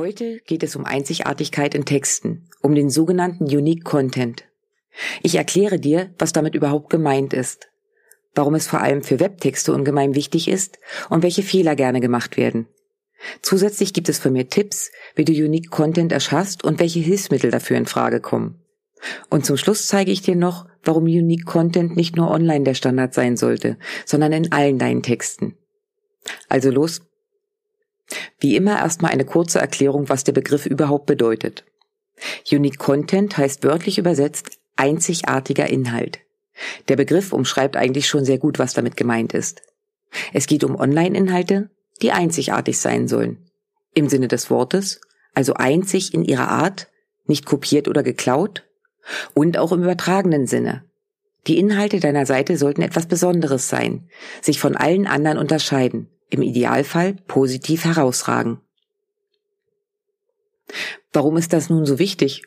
Heute geht es um Einzigartigkeit in Texten, um den sogenannten Unique Content. Ich erkläre dir, was damit überhaupt gemeint ist, warum es vor allem für Webtexte ungemein wichtig ist und welche Fehler gerne gemacht werden. Zusätzlich gibt es von mir Tipps, wie du Unique Content erschaffst und welche Hilfsmittel dafür in Frage kommen. Und zum Schluss zeige ich dir noch, warum Unique Content nicht nur online der Standard sein sollte, sondern in allen deinen Texten. Also los, wie immer erstmal eine kurze Erklärung, was der Begriff überhaupt bedeutet. Unique Content heißt wörtlich übersetzt einzigartiger Inhalt. Der Begriff umschreibt eigentlich schon sehr gut, was damit gemeint ist. Es geht um Online-Inhalte, die einzigartig sein sollen. Im Sinne des Wortes, also einzig in ihrer Art, nicht kopiert oder geklaut, und auch im übertragenen Sinne. Die Inhalte deiner Seite sollten etwas Besonderes sein, sich von allen anderen unterscheiden, im Idealfall positiv herausragen. Warum ist das nun so wichtig?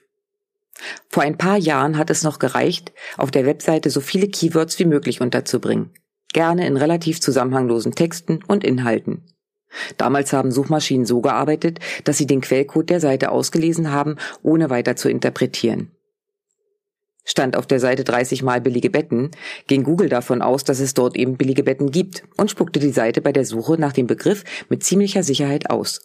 Vor ein paar Jahren hat es noch gereicht, auf der Webseite so viele Keywords wie möglich unterzubringen, gerne in relativ zusammenhanglosen Texten und Inhalten. Damals haben Suchmaschinen so gearbeitet, dass sie den Quellcode der Seite ausgelesen haben, ohne weiter zu interpretieren. Stand auf der Seite 30 mal billige Betten, ging Google davon aus, dass es dort eben billige Betten gibt und spuckte die Seite bei der Suche nach dem Begriff mit ziemlicher Sicherheit aus.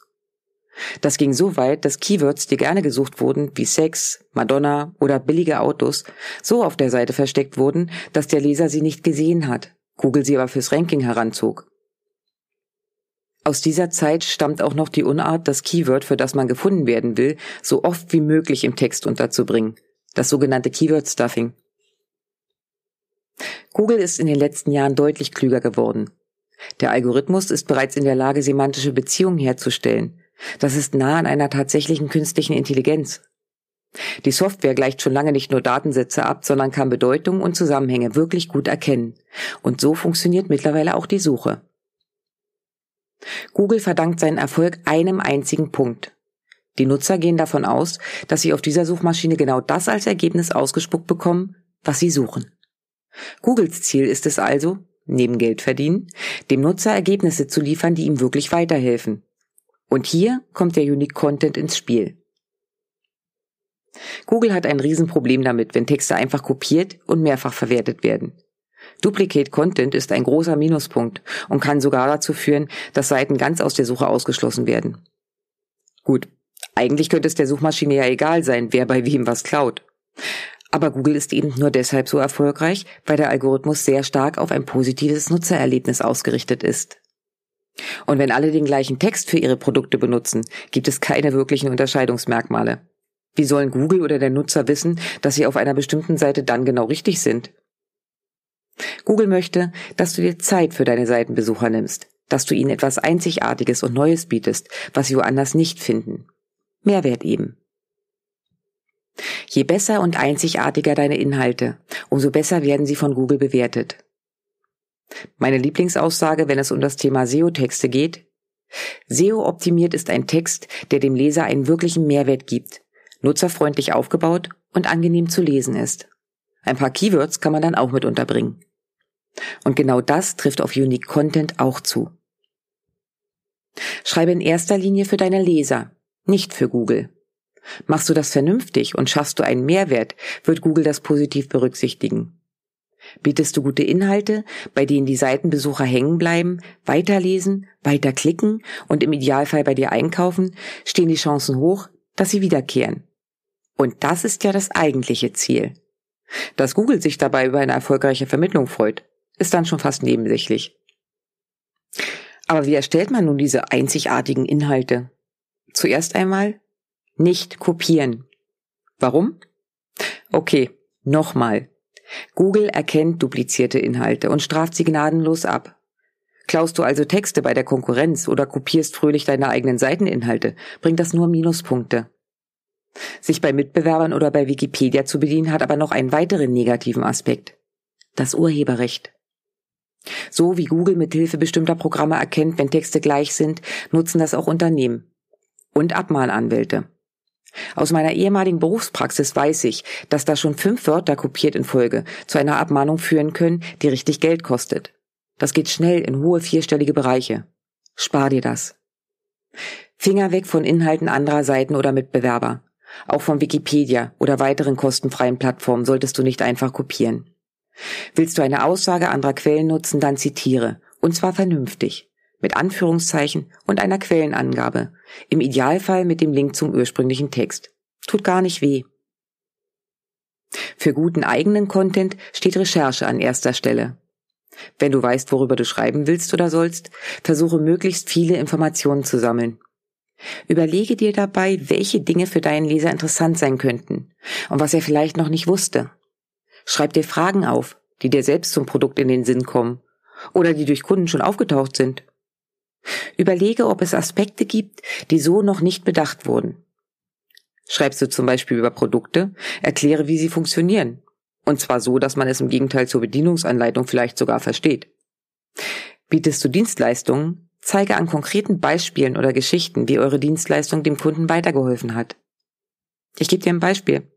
Das ging so weit, dass Keywords, die gerne gesucht wurden, wie Sex, Madonna oder billige Autos, so auf der Seite versteckt wurden, dass der Leser sie nicht gesehen hat, Google sie aber fürs Ranking heranzog. Aus dieser Zeit stammt auch noch die Unart, das Keyword, für das man gefunden werden will, so oft wie möglich im Text unterzubringen – das sogenannte Keyword Stuffing. Google ist in den letzten Jahren deutlich klüger geworden. Der Algorithmus ist bereits in der Lage, semantische Beziehungen herzustellen. Das ist nah an einer tatsächlichen künstlichen Intelligenz. Die Software gleicht schon lange nicht nur Datensätze ab, sondern kann Bedeutungen und Zusammenhänge wirklich gut erkennen. Und so funktioniert mittlerweile auch die Suche. Google verdankt seinen Erfolg einem einzigen Punkt. Die Nutzer gehen davon aus, dass sie auf dieser Suchmaschine genau das als Ergebnis ausgespuckt bekommen, was sie suchen. Googles Ziel ist es also, neben Geld verdienen, dem Nutzer Ergebnisse zu liefern, die ihm wirklich weiterhelfen. Und hier kommt der Unique Content ins Spiel. Google hat ein Riesenproblem damit, wenn Texte einfach kopiert und mehrfach verwertet werden. Duplicate Content ist ein großer Minuspunkt und kann sogar dazu führen, dass Seiten ganz aus der Suche ausgeschlossen werden. Gut, eigentlich könnte es der Suchmaschine ja egal sein, wer bei wem was klaut. Aber Google ist eben nur deshalb so erfolgreich, weil der Algorithmus sehr stark auf ein positives Nutzererlebnis ausgerichtet ist. Und wenn alle den gleichen Text für ihre Produkte benutzen, gibt es keine wirklichen Unterscheidungsmerkmale. Wie sollen Google oder der Nutzer wissen, dass sie auf einer bestimmten Seite dann genau richtig sind? Google möchte, dass du dir Zeit für deine Seitenbesucher nimmst, dass du ihnen etwas Einzigartiges und Neues bietest, was sie woanders nicht finden. Mehrwert eben. Je besser und einzigartiger deine Inhalte, umso besser werden sie von Google bewertet. Meine Lieblingsaussage, wenn es um das Thema SEO-Texte geht, SEO optimiert ist ein Text, der dem Leser einen wirklichen Mehrwert gibt, nutzerfreundlich aufgebaut und angenehm zu lesen ist. Ein paar Keywords kann man dann auch mit unterbringen. Und genau das trifft auf Unique Content auch zu. Schreibe in erster Linie für deine Leser, nicht für Google. Machst du das vernünftig und schaffst du einen Mehrwert, wird Google das positiv berücksichtigen. Bietest du gute Inhalte, bei denen die Seitenbesucher hängen bleiben, weiterlesen, weiterklicken und im Idealfall bei dir einkaufen, stehen die Chancen hoch, dass sie wiederkehren. Und das ist ja das eigentliche Ziel. Dass Google sich dabei über eine erfolgreiche Vermittlung freut, ist dann schon fast nebensächlich. Aber wie erstellt man nun diese einzigartigen Inhalte? Zuerst einmal nicht kopieren. Warum? Okay, nochmal. Google erkennt duplizierte Inhalte und straft sie gnadenlos ab. Klaust du also Texte bei der Konkurrenz oder kopierst fröhlich deine eigenen Seiteninhalte, bringt das nur Minuspunkte. Sich bei Mitbewerbern oder bei Wikipedia zu bedienen hat aber noch einen weiteren negativen Aspekt. Das Urheberrecht. So wie Google mit Hilfe bestimmter Programme erkennt, wenn Texte gleich sind, nutzen das auch Unternehmen. Und Abmahnanwälte. Aus meiner ehemaligen Berufspraxis weiß ich, dass da schon fünf Wörter kopiert in Folge zu einer Abmahnung führen können, die richtig Geld kostet. Das geht schnell in hohe vierstellige Bereiche. Spar dir das. Finger weg von Inhalten anderer Seiten oder Mitbewerber. Auch von Wikipedia oder weiteren kostenfreien Plattformen solltest du nicht einfach kopieren. Willst du eine Aussage anderer Quellen nutzen, dann zitiere. Und zwar vernünftig. Mit Anführungszeichen und einer Quellenangabe. Im Idealfall mit dem Link zum ursprünglichen Text. Tut gar nicht weh. Für guten eigenen Content steht Recherche an erster Stelle. Wenn du weißt, worüber du schreiben willst oder sollst, versuche möglichst viele Informationen zu sammeln. Überlege dir dabei, welche Dinge für deinen Leser interessant sein könnten und was er vielleicht noch nicht wusste. Schreib dir Fragen auf, die dir selbst zum Produkt in den Sinn kommen oder die durch Kunden schon aufgetaucht sind. Überlege, ob es Aspekte gibt, die so noch nicht bedacht wurden. Schreibst du zum Beispiel über Produkte, erkläre, wie sie funktionieren. Und zwar so, dass man es im Gegenteil zur Bedienungsanleitung vielleicht sogar versteht. Bietest du Dienstleistungen, zeige an konkreten Beispielen oder Geschichten, wie eure Dienstleistung dem Kunden weitergeholfen hat. Ich gebe dir ein Beispiel.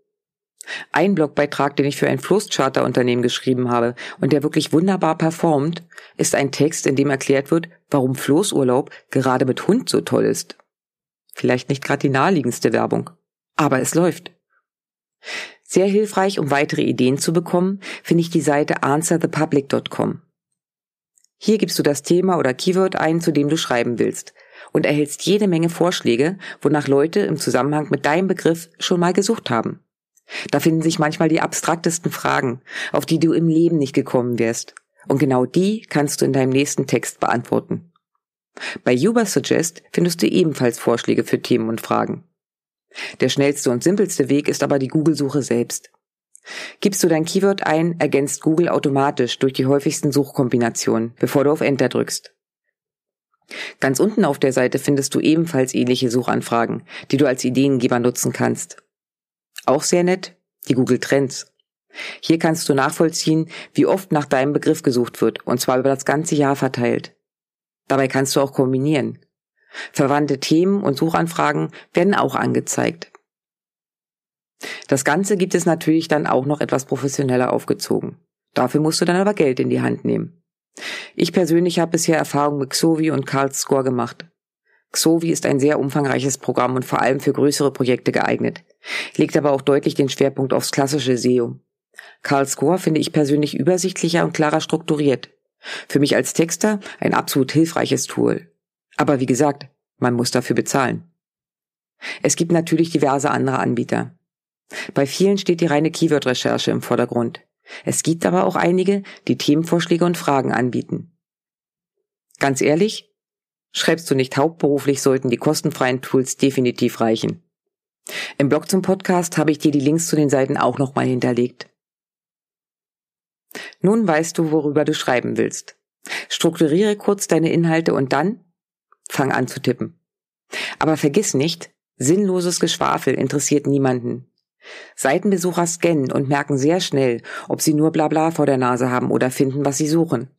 Ein Blogbeitrag, den ich für ein Floßcharterunternehmen geschrieben habe und der wirklich wunderbar performt, ist ein Text, in dem erklärt wird, warum Floßurlaub gerade mit Hund so toll ist. Vielleicht nicht gerade die naheliegendste Werbung, aber es läuft. Sehr hilfreich, um weitere Ideen zu bekommen, finde ich die Seite answerthepublic.com. Hier gibst du das Thema oder Keyword ein, zu dem du schreiben willst und erhältst jede Menge Vorschläge, wonach Leute im Zusammenhang mit deinem Begriff schon mal gesucht haben. Da finden sich manchmal die abstraktesten Fragen, auf die du im Leben nicht gekommen wärst. Und genau die kannst du in deinem nächsten Text beantworten. Bei Ubersuggest findest du ebenfalls Vorschläge für Themen und Fragen. Der schnellste und simpelste Weg ist aber die Google-Suche selbst. Gibst du dein Keyword ein, ergänzt Google automatisch durch die häufigsten Suchkombinationen, bevor du auf Enter drückst. Ganz unten auf der Seite findest du ebenfalls ähnliche Suchanfragen, die du als Ideengeber nutzen kannst. Auch sehr nett, die Google Trends. Hier kannst du nachvollziehen, wie oft nach deinem Begriff gesucht wird, und zwar über das ganze Jahr verteilt. Dabei kannst du auch kombinieren. Verwandte Themen und Suchanfragen werden auch angezeigt. Das Ganze gibt es natürlich dann auch noch etwas professioneller aufgezogen. Dafür musst du dann aber Geld in die Hand nehmen. Ich persönlich habe bisher Erfahrung mit Xovi und Carl Score gemacht. Xovi ist ein sehr umfangreiches Programm und vor allem für größere Projekte geeignet, legt aber auch deutlich den Schwerpunkt aufs klassische SEO. Carl Score finde ich persönlich übersichtlicher und klarer strukturiert. Für mich als Texter ein absolut hilfreiches Tool. Aber wie gesagt, man muss dafür bezahlen. Es gibt natürlich diverse andere Anbieter. Bei vielen steht die reine Keyword-Recherche im Vordergrund. Es gibt aber auch einige, die Themenvorschläge und Fragen anbieten. Ganz ehrlich, schreibst du nicht hauptberuflich, sollten die kostenfreien Tools definitiv reichen. Im Blog zum Podcast habe ich dir die Links zu den Seiten auch nochmal hinterlegt. Nun weißt du, worüber du schreiben willst. Strukturiere kurz deine Inhalte und dann fang an zu tippen. Aber vergiss nicht, sinnloses Geschwafel interessiert niemanden. Seitenbesucher scannen und merken sehr schnell, ob sie nur Blabla vor der Nase haben oder finden, was sie suchen.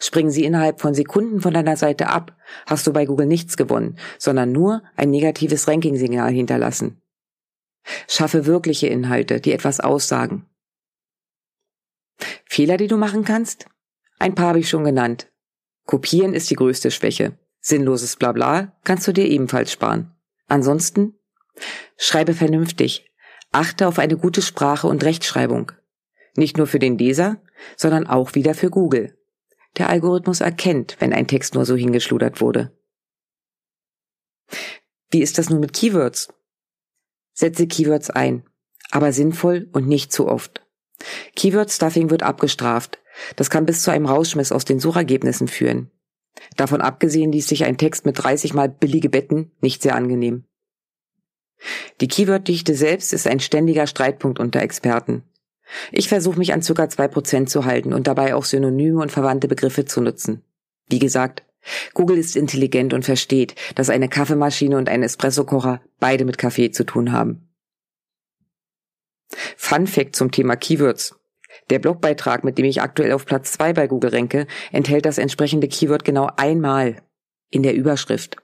Springen sie innerhalb von Sekunden von deiner Seite ab, hast du bei Google nichts gewonnen, sondern nur ein negatives Ranking-Signal hinterlassen. Schaffe wirkliche Inhalte, die etwas aussagen. Fehler, die du machen kannst? Ein paar habe ich schon genannt. Kopieren ist die größte Schwäche. Sinnloses Blabla kannst du dir ebenfalls sparen. Ansonsten schreibe vernünftig. Achte auf eine gute Sprache und Rechtschreibung. Nicht nur für den Leser, sondern auch wieder für Google. Der Algorithmus erkennt, wenn ein Text nur so hingeschludert wurde. Wie ist das nun mit Keywords? Setze Keywords ein, aber sinnvoll und nicht zu oft. Keyword Stuffing wird abgestraft. Das kann bis zu einem Rausschmiss aus den Suchergebnissen führen. Davon abgesehen ließ sich ein Text mit 30 mal billige Betten nicht sehr angenehm. Die Keyworddichte selbst ist ein ständiger Streitpunkt unter Experten. Ich versuche mich an ca. 2% zu halten und dabei auch Synonyme und verwandte Begriffe zu nutzen. Wie gesagt, Google ist intelligent und versteht, dass eine Kaffeemaschine und ein Espressokocher beide mit Kaffee zu tun haben. Fun Fact zum Thema Keywords. Der Blogbeitrag, mit dem ich aktuell auf Platz zwei bei Google renke, enthält das entsprechende Keyword genau einmal in der Überschrift.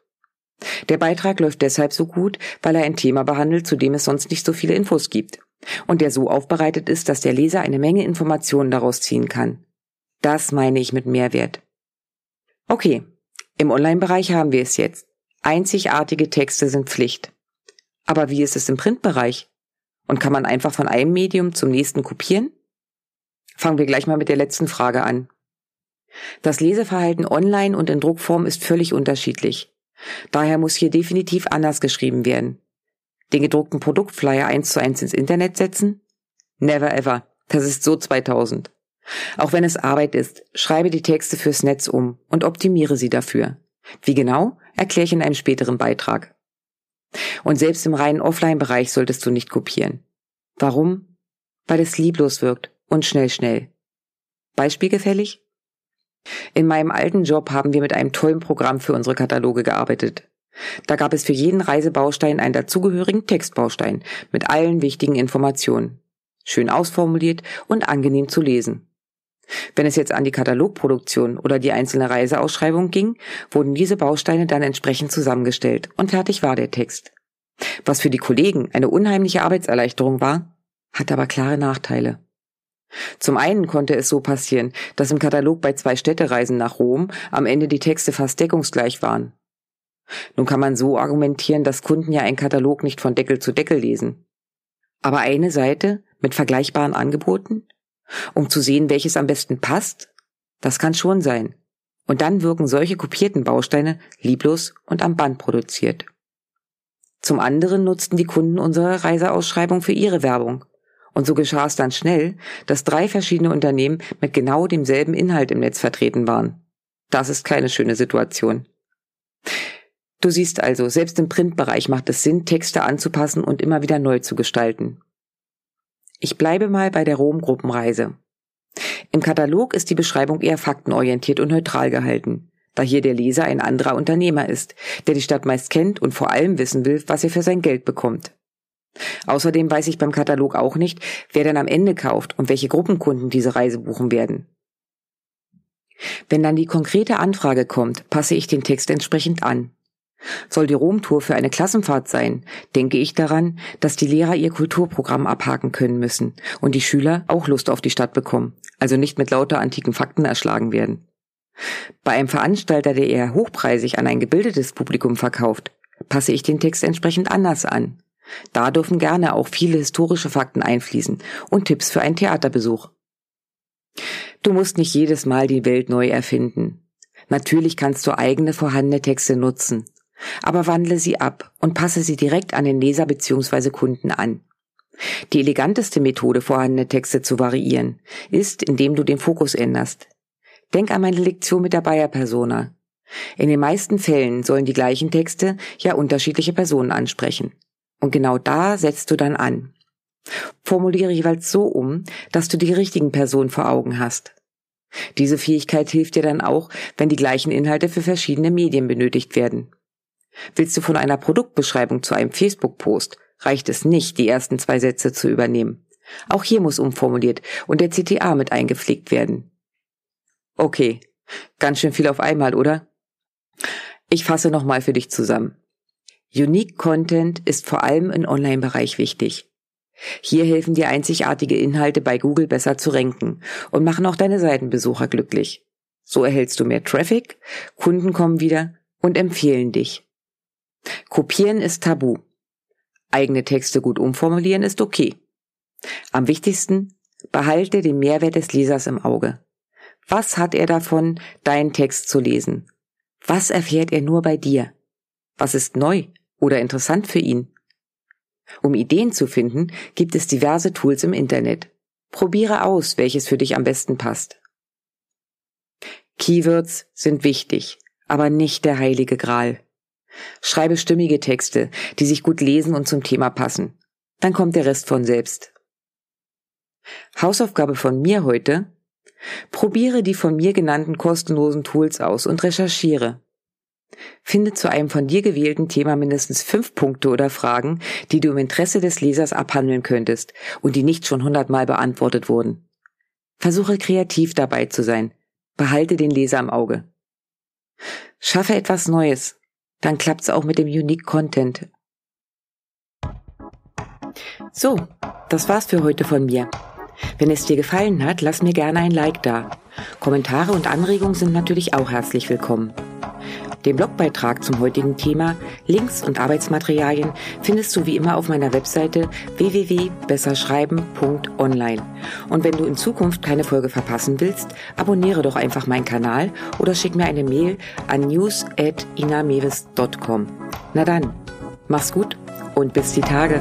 Der Beitrag läuft deshalb so gut, weil er ein Thema behandelt, zu dem es sonst nicht so viele Infos gibt und der so aufbereitet ist, dass der Leser eine Menge Informationen daraus ziehen kann. Das meine ich mit Mehrwert. Okay, im Online-Bereich haben wir es jetzt. Einzigartige Texte sind Pflicht. Aber wie ist es im Printbereich? Und kann man einfach von einem Medium zum nächsten kopieren? Fangen wir gleich mal mit der letzten Frage an. Das Leseverhalten online und in Druckform ist völlig unterschiedlich. Daher muss hier definitiv anders geschrieben werden. Den gedruckten Produktflyer eins zu eins ins Internet setzen? Never ever. Das ist so 2000. Auch wenn es Arbeit ist, schreibe die Texte fürs Netz um und optimiere sie dafür. Wie genau, erkläre ich in einem späteren Beitrag. Und selbst im reinen Offline-Bereich solltest du nicht kopieren. Warum? Weil es lieblos wirkt und schnell schnell. Beispiel gefällig? In meinem alten Job haben wir mit einem tollen Programm für unsere Kataloge gearbeitet. Da gab es für jeden Reisebaustein einen dazugehörigen Textbaustein mit allen wichtigen Informationen. Schön ausformuliert und angenehm zu lesen. Wenn es jetzt an die Katalogproduktion oder die einzelne Reiseausschreibung ging, wurden diese Bausteine dann entsprechend zusammengestellt und fertig war der Text. Was für die Kollegen eine unheimliche Arbeitserleichterung war, hat aber klare Nachteile. Zum einen konnte es so passieren, dass im Katalog bei zwei Städtereisen nach Rom am Ende die Texte fast deckungsgleich waren. Nun kann man so argumentieren, dass Kunden ja einen Katalog nicht von Deckel zu Deckel lesen. Aber eine Seite mit vergleichbaren Angeboten? Um zu sehen, welches am besten passt? Das kann schon sein. Und dann wirken solche kopierten Bausteine lieblos und am Band produziert. Zum anderen nutzten die Kunden unsere Reiseausschreibung für ihre Werbung. Und so geschah es dann schnell, dass drei verschiedene Unternehmen mit genau demselben Inhalt im Netz vertreten waren. Das ist keine schöne Situation. Du siehst also, selbst im Printbereich macht es Sinn, Texte anzupassen und immer wieder neu zu gestalten. Ich bleibe mal bei der Rom-Gruppenreise. Im Katalog ist die Beschreibung eher faktenorientiert und neutral gehalten, da hier der Leser ein anderer Unternehmer ist, der die Stadt meist kennt und vor allem wissen will, was er für sein Geld bekommt. Außerdem weiß ich beim Katalog auch nicht, wer dann am Ende kauft und welche Gruppenkunden diese Reise buchen werden. Wenn dann die konkrete Anfrage kommt, passe ich den Text entsprechend an. Soll die Romtour für eine Klassenfahrt sein, denke ich daran, dass die Lehrer ihr Kulturprogramm abhaken können müssen und die Schüler auch Lust auf die Stadt bekommen, also nicht mit lauter antiken Fakten erschlagen werden. Bei einem Veranstalter, der eher hochpreisig an ein gebildetes Publikum verkauft, passe ich den Text entsprechend anders an. Da dürfen gerne auch viele historische Fakten einfließen und Tipps für einen Theaterbesuch. Du musst nicht jedes Mal die Welt neu erfinden. Natürlich kannst du eigene vorhandene Texte nutzen aber wandle sie ab und passe sie direkt an den Leser bzw. Kunden an. Die eleganteste Methode, vorhandene Texte zu variieren, ist, indem du den Fokus änderst. Denk an meine Lektion mit der Bayer-Persona. In den meisten Fällen sollen die gleichen Texte ja unterschiedliche Personen ansprechen. Und genau da setzt du dann an. Formuliere jeweils so um, dass du die richtigen Personen vor Augen hast. Diese Fähigkeit hilft dir dann auch, wenn die gleichen Inhalte für verschiedene Medien benötigt werden. Willst du von einer Produktbeschreibung zu einem Facebook-Post, reicht es nicht, die ersten zwei Sätze zu übernehmen. Auch hier muss umformuliert und der CTA mit eingepflegt werden. Okay, ganz schön viel auf einmal, oder? Ich fasse nochmal für dich zusammen. Unique Content ist vor allem im Online-Bereich wichtig. Hier helfen dir einzigartige Inhalte bei Google besser zu ranken und machen auch deine Seitenbesucher glücklich. So erhältst du mehr Traffic, Kunden kommen wieder und empfehlen dich. Kopieren ist tabu. Eigene Texte gut umformulieren ist okay. Am wichtigsten, behalte den Mehrwert des Lesers im Auge. Was hat er davon, deinen Text zu lesen? Was erfährt er nur bei dir? Was ist neu oder interessant für ihn? Um Ideen zu finden, gibt es diverse Tools im Internet. Probiere aus, welches für dich am besten passt. Keywords sind wichtig, aber nicht der heilige Gral. Schreibe stimmige Texte, die sich gut lesen und zum Thema passen. Dann kommt der Rest von selbst. Hausaufgabe von mir heute. Probiere die von mir genannten kostenlosen Tools aus und recherchiere. Finde zu einem von dir gewählten Thema mindestens fünf Punkte oder Fragen, die du im Interesse des Lesers abhandeln könntest und die nicht schon hundertmal beantwortet wurden. Versuche kreativ dabei zu sein. Behalte den Leser im Auge. Schaffe etwas Neues. Dann klappt's auch mit dem Unique Content. So, das war's für heute von mir. Wenn es dir gefallen hat, lass mir gerne ein Like da. Kommentare und Anregungen sind natürlich auch herzlich willkommen. Den Blogbeitrag zum heutigen Thema, Links und Arbeitsmaterialien findest du wie immer auf meiner Webseite www.besserschreiben.online. Und wenn du in Zukunft keine Folge verpassen willst, abonniere doch einfach meinen Kanal oder schick mir eine Mail an news@inamevis.com. Na dann, mach's gut und bis die Tage.